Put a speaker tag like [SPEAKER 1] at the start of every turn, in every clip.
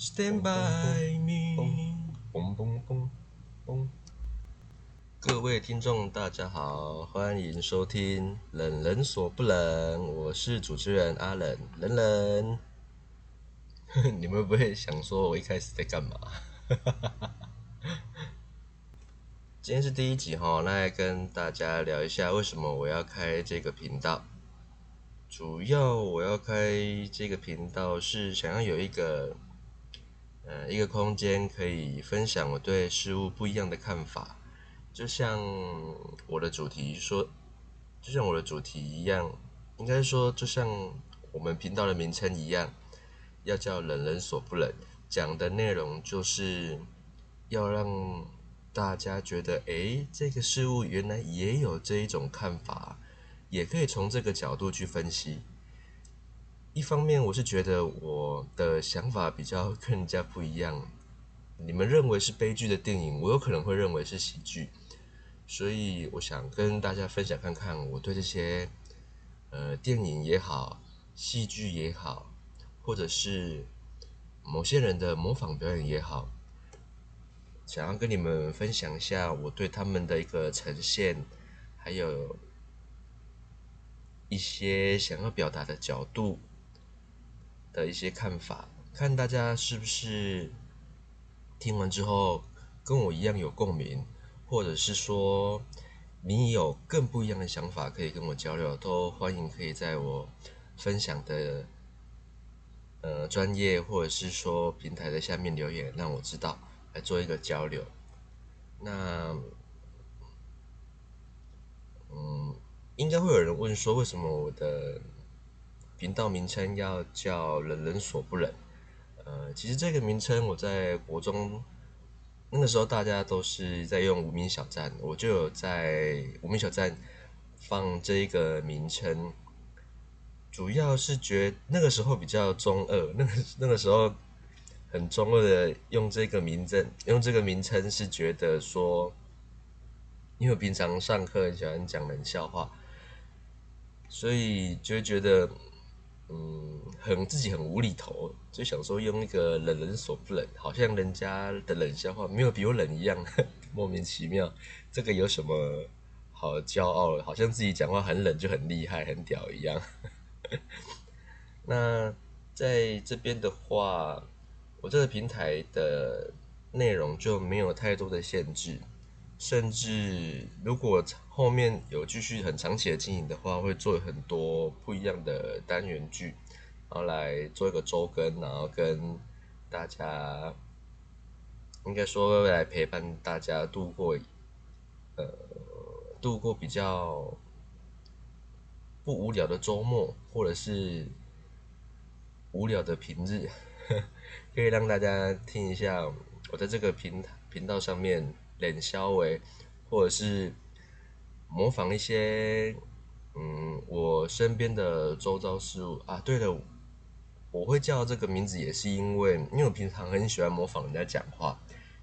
[SPEAKER 1] stand by me。各位听众，大家好，欢迎收听《冷人所不冷》，我是主持人阿冷，冷冷。你们不会想说我一开始在干嘛？今天是第一集哈，那来跟大家聊一下为什么我要开这个频道。主要我要开这个频道是想要有一个，呃，一个空间可以分享我对事物不一样的看法。就像我的主题说，就像我的主题一样，应该说就像我们频道的名称一样，要叫“冷人所不冷”，讲的内容就是要让大家觉得，诶，这个事物原来也有这一种看法，也可以从这个角度去分析。一方面，我是觉得我的想法比较跟人家不一样。你们认为是悲剧的电影，我有可能会认为是喜剧，所以我想跟大家分享看看我对这些呃电影也好，戏剧也好，或者是某些人的模仿表演也好，想要跟你们分享一下我对他们的一个呈现，还有一些想要表达的角度的一些看法，看大家是不是。听完之后跟我一样有共鸣，或者是说你有更不一样的想法可以跟我交流，都欢迎可以在我分享的呃专业或者是说平台的下面留言，让我知道来做一个交流。那嗯，应该会有人问说，为什么我的频道名称要叫“冷人所不冷”？呃，其实这个名称我在国中那个时候，大家都是在用无名小站，我就有在无名小站放这一个名称，主要是觉那个时候比较中二，那个那个时候很中二的用这个名称，用这个名称是觉得说，因为平常上课很喜欢讲冷笑话，所以就觉得。嗯，很自己很无厘头，就想说用一个冷人所不冷，好像人家的冷笑话没有比我冷一样，莫名其妙。这个有什么好骄傲的？好像自己讲话很冷就很厉害、很屌一样。那在这边的话，我这个平台的内容就没有太多的限制。甚至如果后面有继续很长期的经营的话，会做很多不一样的单元剧，然后来做一个周更，然后跟大家应该说来陪伴大家度过呃度过比较不无聊的周末，或者是无聊的平日，可以让大家听一下我在这个平频道上面。冷消为，或者是模仿一些嗯我身边的周遭事物啊。对了，我会叫这个名字也是因为，因为我平常很喜欢模仿人家讲话，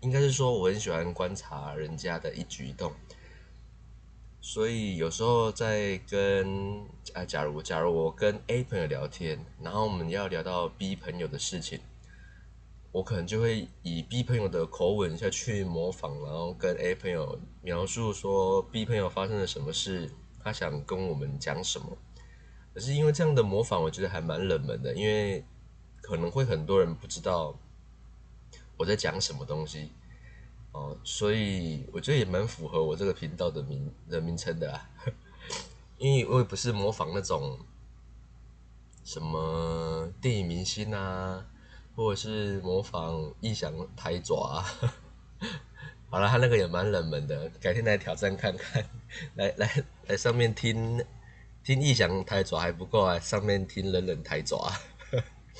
[SPEAKER 1] 应该是说我很喜欢观察人家的一举一动，所以有时候在跟啊，假如假如我跟 A 朋友聊天，然后我们要聊到 B 朋友的事情。我可能就会以 B 朋友的口吻下去模仿，然后跟 A 朋友描述说 B 朋友发生了什么事，他想跟我们讲什么。可是因为这样的模仿，我觉得还蛮冷门的，因为可能会很多人不知道我在讲什么东西哦，所以我觉得也蛮符合我这个频道的名的名称的啦。因为我也不是模仿那种什么电影明星啊。或者是模仿异想抬爪，好了，他那个也蛮冷门的，改天来挑战看看，来 来来上面听听异想抬爪还不够啊，上面听冷冷抬爪，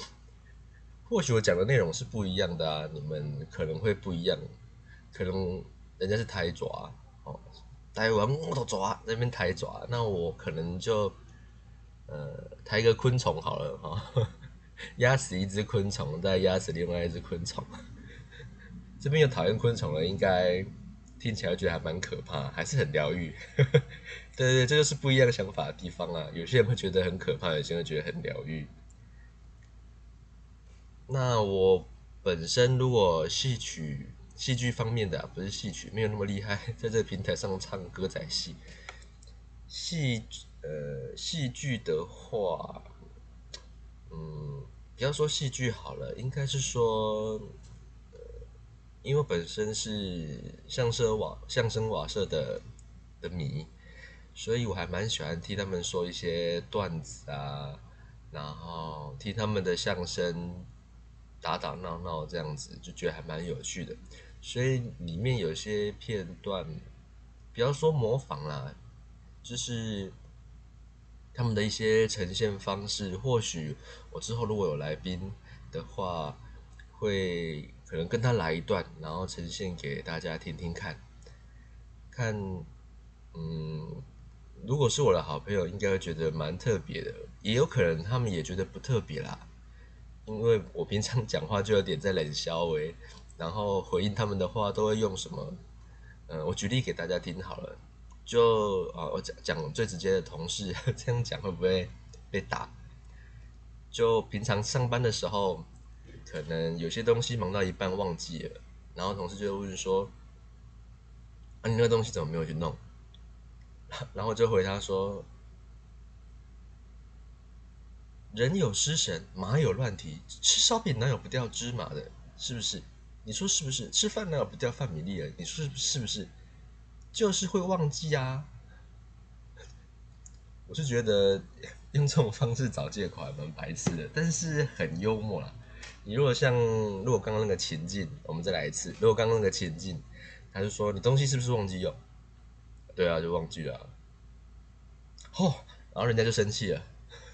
[SPEAKER 1] 或许我讲的内容是不一样的啊，你们可能会不一样，可能人家是抬爪哦，台湾木头爪那边抬爪，那我可能就呃抬个昆虫好了哈，压死一只昆虫，再压死另外一只昆虫。这边有讨厌昆虫的，应该听起来觉得还蛮可怕，还是很疗愈。对对，这就是不一样想法的地方啊。有些人会觉得很可怕，有些人觉得很疗愈。那我本身如果戏曲、戏剧方面的，不是戏曲，没有那么厉害，在这个平台上唱歌仔戏。戏呃，戏剧的话，嗯，不要说戏剧好了，应该是说。呃因为本身是相声瓦相声瓦社的的迷，所以我还蛮喜欢听他们说一些段子啊，然后听他们的相声打打闹闹这样子，就觉得还蛮有趣的。所以里面有些片段，比方说模仿啦，就是他们的一些呈现方式，或许我之后如果有来宾的话，会。可能跟他来一段，然后呈现给大家听听看，看，嗯，如果是我的好朋友，应该会觉得蛮特别的，也有可能他们也觉得不特别啦，因为我平常讲话就有点在冷笑诶，然后回应他们的话都会用什么，嗯，我举例给大家听好了，就啊，我讲讲最直接的同事 这样讲会不会被打？就平常上班的时候。可能有些东西忙到一半忘记了，然后同事就会问说：“啊，你那东西怎么没有去弄？” 然后就回他说：“人有失神，马有乱蹄，吃烧饼哪有不掉芝麻的？是不是？你说是不是？吃饭哪有不掉饭米粒的？你说是不是？就是会忘记啊！” 我是觉得用这种方式找借口还蛮白痴的，但是很幽默啦。你如果像，如果刚刚那个情境，我们再来一次。如果刚刚那个情境，他就说你东西是不是忘记用？对啊，就忘记了。哦，然后人家就生气了。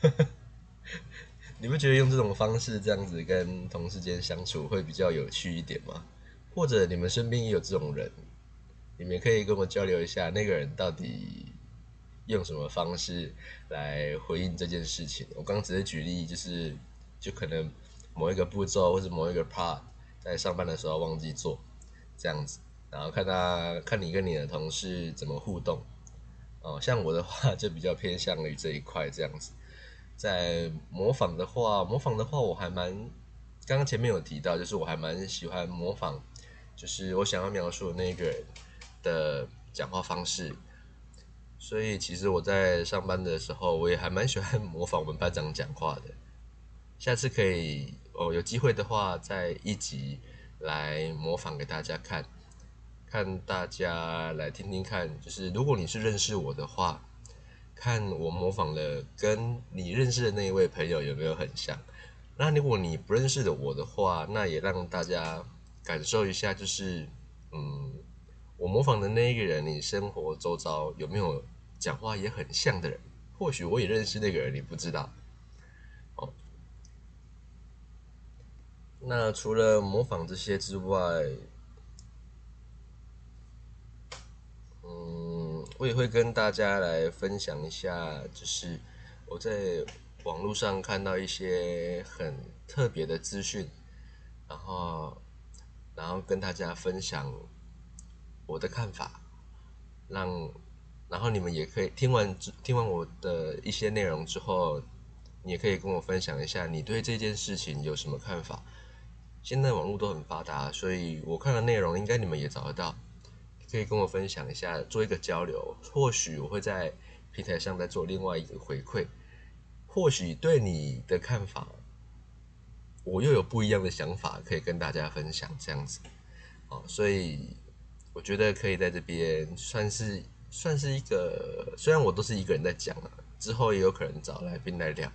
[SPEAKER 1] 你不觉得用这种方式这样子跟同事间相处会比较有趣一点吗？或者你们身边也有这种人，你们可以跟我交流一下，那个人到底用什么方式来回应这件事情？我刚刚只是举例，就是就可能。某一个步骤或者某一个 part，在上班的时候忘记做，这样子，然后看他看你跟你的同事怎么互动，哦，像我的话就比较偏向于这一块这样子，在模仿的话，模仿的话我还蛮，刚刚前面有提到，就是我还蛮喜欢模仿，就是我想要描述的那个人的讲话方式，所以其实我在上班的时候，我也还蛮喜欢模仿我们班长讲话的，下次可以。哦，有机会的话，再一集来模仿给大家看，看大家来听听看，就是如果你是认识我的话，看我模仿的跟你认识的那一位朋友有没有很像。那如果你不认识的我的话，那也让大家感受一下，就是嗯，我模仿的那一个人，你生活周遭有没有讲话也很像的人？或许我也认识那个人，你不知道。哦那除了模仿这些之外，嗯，我也会跟大家来分享一下，就是我在网络上看到一些很特别的资讯，然后，然后跟大家分享我的看法，让，然后你们也可以听完听完我的一些内容之后，你也可以跟我分享一下你对这件事情有什么看法。现在网络都很发达，所以我看的内容应该你们也找得到，可以跟我分享一下，做一个交流。或许我会在平台上再做另外一个回馈，或许对你的看法，我又有不一样的想法可以跟大家分享，这样子。哦，所以我觉得可以在这边算是算是一个，虽然我都是一个人在讲了，之后也有可能找来宾来聊。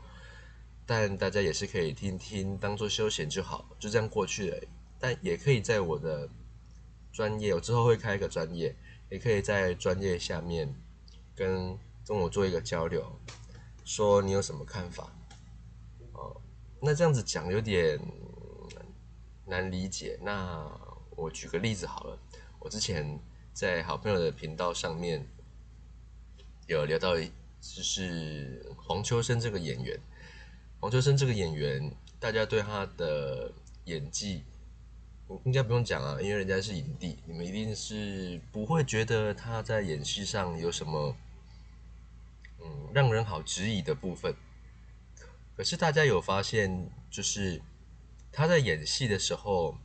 [SPEAKER 1] 但大家也是可以听听，当做休闲就好，就这样过去了。但也可以在我的专业，我之后会开一个专业，也可以在专业下面跟跟我做一个交流，说你有什么看法。哦，那这样子讲有点难理解。那我举个例子好了，我之前在好朋友的频道上面有聊到，就是黄秋生这个演员。黄秋生这个演员，大家对他的演技我应该不用讲啊，因为人家是影帝，你们一定是不会觉得他在演戏上有什么嗯让人好质疑的部分。可是大家有发现，就是他在演戏的时候，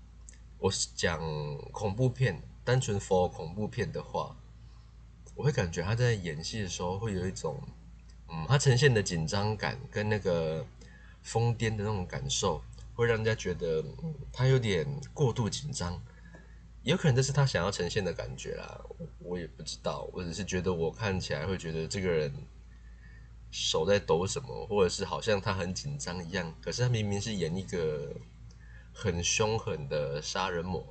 [SPEAKER 1] 我是讲恐怖片，单纯 for 恐怖片的话，我会感觉他在演戏的时候会有一种，嗯，他呈现的紧张感跟那个疯癫的那种感受，会让人家觉得他有点过度紧张，有可能这是他想要呈现的感觉啦，我也不知道，我只是觉得我看起来会觉得这个人。手在抖什么，或者是好像他很紧张一样，可是他明明是演一个很凶狠的杀人魔。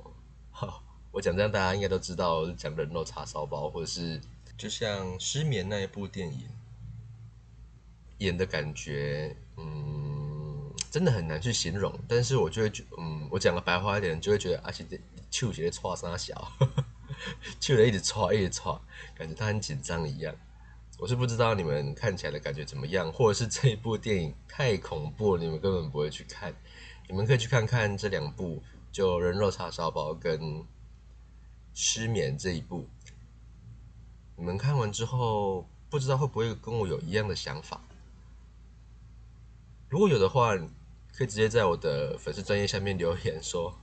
[SPEAKER 1] 哈，我讲这样大家应该都知道，讲人肉叉烧包，或者是就像失眠那一部电影演的感觉，嗯，真的很难去形容。但是我就会觉，嗯，我讲的白话一点，就会觉得阿奇的手在搓啥小，手在一直搓，一直搓，感觉他很紧张一样。我是不知道你们看起来的感觉怎么样，或者是这一部电影太恐怖，你们根本不会去看。你们可以去看看这两部，就《人肉叉烧包》跟《失眠》这一部。你们看完之后，不知道会不会跟我有一样的想法？如果有的话，可以直接在我的粉丝专业下面留言说。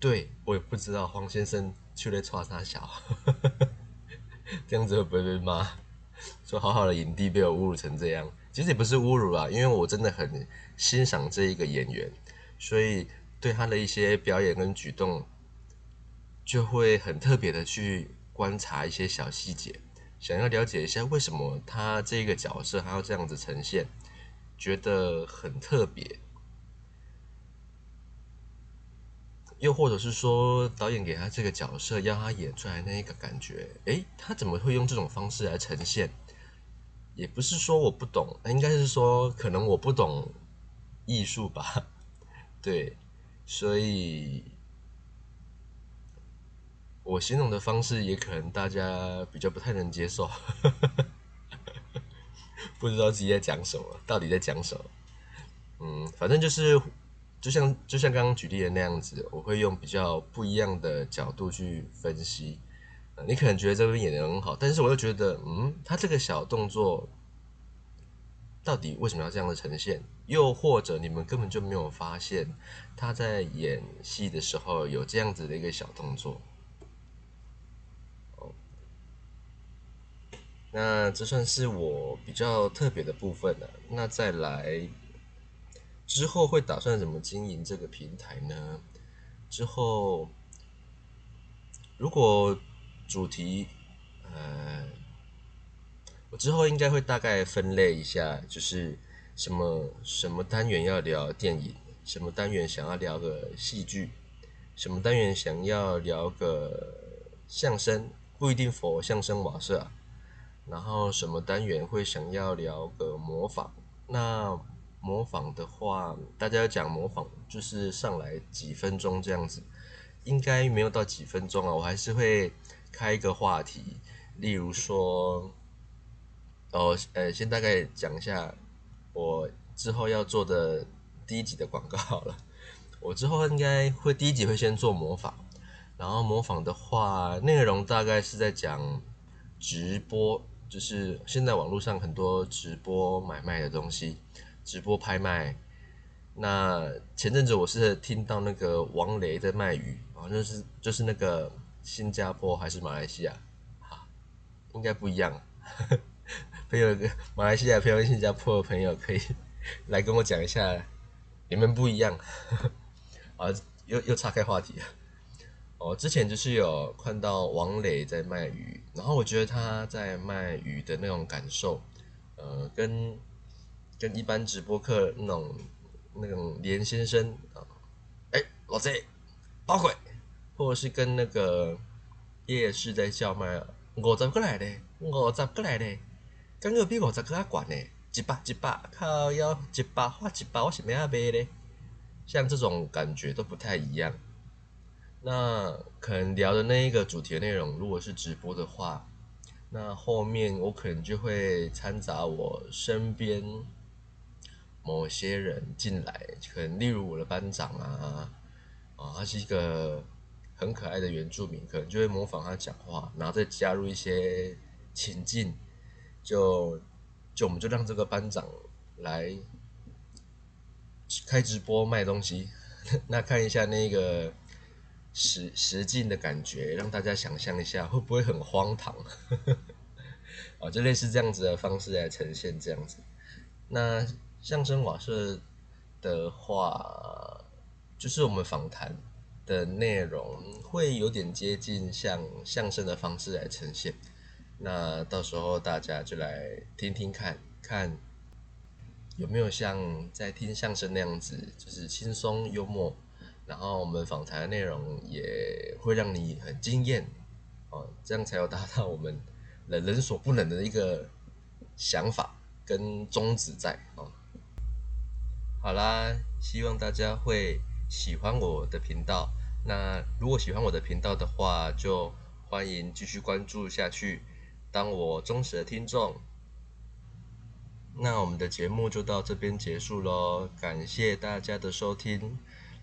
[SPEAKER 1] 对我也不知道黄先生去了叉啥小，这样子会不会被骂？说好好的影帝被我侮辱成这样，其实也不是侮辱啦，因为我真的很欣赏这一个演员，所以对他的一些表演跟举动，就会很特别的去观察一些小细节，想要了解一下为什么他这个角色还要这样子呈现，觉得很特别。又或者是说，导演给他这个角色，要他演出来那一个感觉，诶，他怎么会用这种方式来呈现？也不是说我不懂，应该是说可能我不懂艺术吧。对，所以我形容的方式也可能大家比较不太能接受，不知道自己在讲什么，到底在讲什么？嗯，反正就是。就像就像刚刚举例的那样子，我会用比较不一样的角度去分析。你可能觉得这边演的很好，但是我又觉得，嗯，他这个小动作到底为什么要这样的呈现？又或者你们根本就没有发现他在演戏的时候有这样子的一个小动作。那这算是我比较特别的部分了。那再来。之后会打算怎么经营这个平台呢？之后如果主题，呃，我之后应该会大概分类一下，就是什么什么单元要聊电影，什么单元想要聊个戏剧，什么单元想要聊个相声，不一定佛相声瓦舍，然后什么单元会想要聊个模仿，那。模仿的话，大家讲模仿就是上来几分钟这样子，应该没有到几分钟啊。我还是会开一个话题，例如说，哦，呃，先大概讲一下我之后要做的第一集的广告好了。我之后应该会第一集会先做模仿，然后模仿的话，内容大概是在讲直播，就是现在网络上很多直播买卖的东西。直播拍卖，那前阵子我是听到那个王雷在卖鱼，好像是就是那个新加坡还是马来西亚，哈，应该不一样。朋友，马来西亚朋友、新加坡的朋友可以来跟我讲一下，你们不一样。啊，又又岔开话题了。哦，之前就是有看到王磊在卖鱼，然后我觉得他在卖鱼的那种感受，呃，跟。跟一般直播客那种那种连先生啊，哎老贼，包鬼，或者是跟那个夜市在叫卖五十过来的，五十过来的，感觉比五十更加悬呢，一百一百靠要一百花一百我是咩啊卖咧？像这种感觉都不太一样。那可能聊的那一个主题内容，如果是直播的话，那后面我可能就会掺杂我身边某些人进来，可能例如我的班长啊，啊，他是一个很可爱的原住民，可能就会模仿他讲话，然后再加入一些情境，就就我们就让这个班长来开直播卖东西，那看一下那个。实实境的感觉，让大家想象一下，会不会很荒唐？啊，就类似这样子的方式来呈现这样子。那相声瓦舍的话，就是我们访谈的内容会有点接近像相声的方式来呈现。那到时候大家就来听听看看，有没有像在听相声那样子，就是轻松幽默。然后我们访谈的内容也会让你很惊艳，哦，这样才有达到我们人人所不能的一个想法跟宗旨在哦。好啦，希望大家会喜欢我的频道。那如果喜欢我的频道的话，就欢迎继续关注下去，当我忠实的听众。那我们的节目就到这边结束喽，感谢大家的收听。